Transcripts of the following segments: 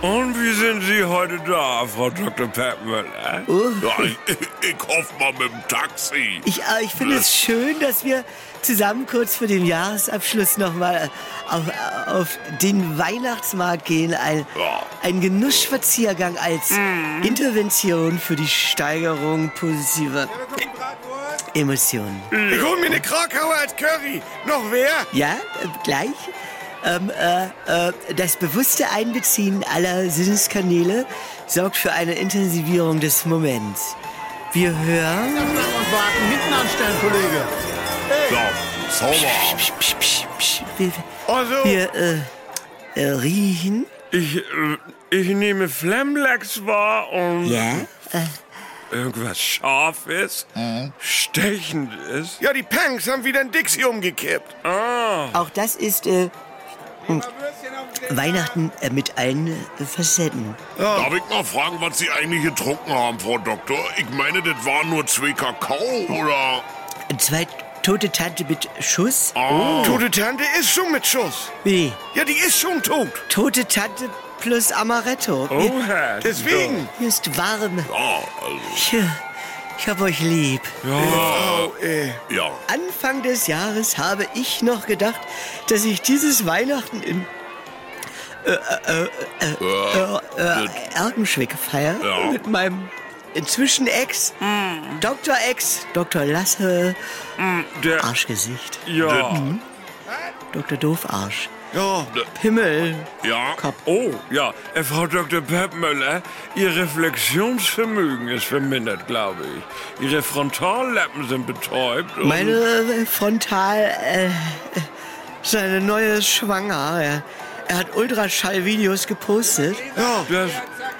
Und wie sind Sie heute da, Frau Dr. Peppmüller? Oh. Ja, ich, ich hoffe mal mit dem Taxi. Ich, äh, ich finde es schön, dass wir zusammen kurz vor dem Jahresabschluss nochmal auf, auf den Weihnachtsmarkt gehen. Ein, Ja. ein Genussspaziergang als Intervention für die Steigerung positiver Emotionen. Ich hol mir eine Krakauer als Curry. Noch wer? Ja, äh, gleich. Ähm, äh, äh, das bewusste Einbeziehen aller Sinneskanäle sorgt für eine Intensivierung des Moments. Wir hören. Und warten, hinten anstellen, Kollege. Ja, sauber. Psch, psch, psch, psch, wir, Also, wir äh, äh, riechen. Ich, äh, ich nehme Flemlex wahr und Ja. irgendwas Scharfes, Stechendes. ja, die Punks haben wieder ein Dixie umgekippt. Ah, Auch das ist äh, Weihnachten äh, mit allen äh, Facetten. darf ich mal fragen, was Sie eigentlich getrunken haben, Frau Doktor? Ich meine, das waren nur zwei Kakao, oder? Zwei tote Tante mit Schuss. Ah, Tote Tante ist schon mit Schuss. Wie? Ja, die ist schon tot. Tote Tante plus Amaretto. oh, Herr. Deswegen. Hier ist warm. Ja, also, äh, ich hab euch lieb. Oh, ey. ja. Anfang des Jahres habe ich noch gedacht, dass ich dieses Weihnachten in äh, äh, äh, äh, äh, Erkenschwick feiere. Ja. Mit meinem inzwischen Ex, Dr. Ex, Dr. Lasse, Der, Arschgesicht, ja, Dr. Doofarsch, Ja, Pimmel. ja. Oh, ja. Äh, Frau Dr. Peppmüller, Ihr Reflexionsvermögen ist vermindert, glaube ich. Ihre Frontallappen sind betäubt. und- Meine äh, Frontal, äh, seine neue Schwanger. Er, er hat Ultraschallvideos gepostet. Das,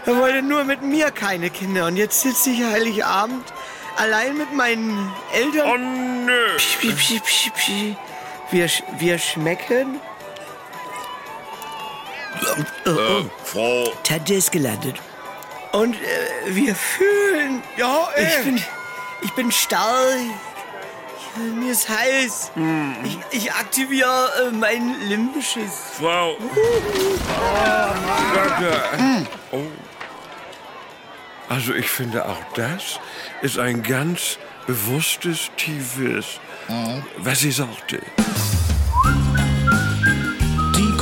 Er wollte nur mit mir keine Kinder. Und jetzt sitze ich Heiligabend allein mit meinen Eltern. oh, nö. Pschi, pschi, pschi, pschi. Wir, sch- wir schmecken. Oh, oh. Frau, Tante ist gelandet. Und äh, wir fühlen. ja, ey. Ich bin, ich bin starr. Mir ist heiß. Ich, ich aktiviere äh, mein limbisches. Frau. Doktor. Oh. Also ich finde auch das ist ein ganz bewusstes, tiefes, was sie sagte.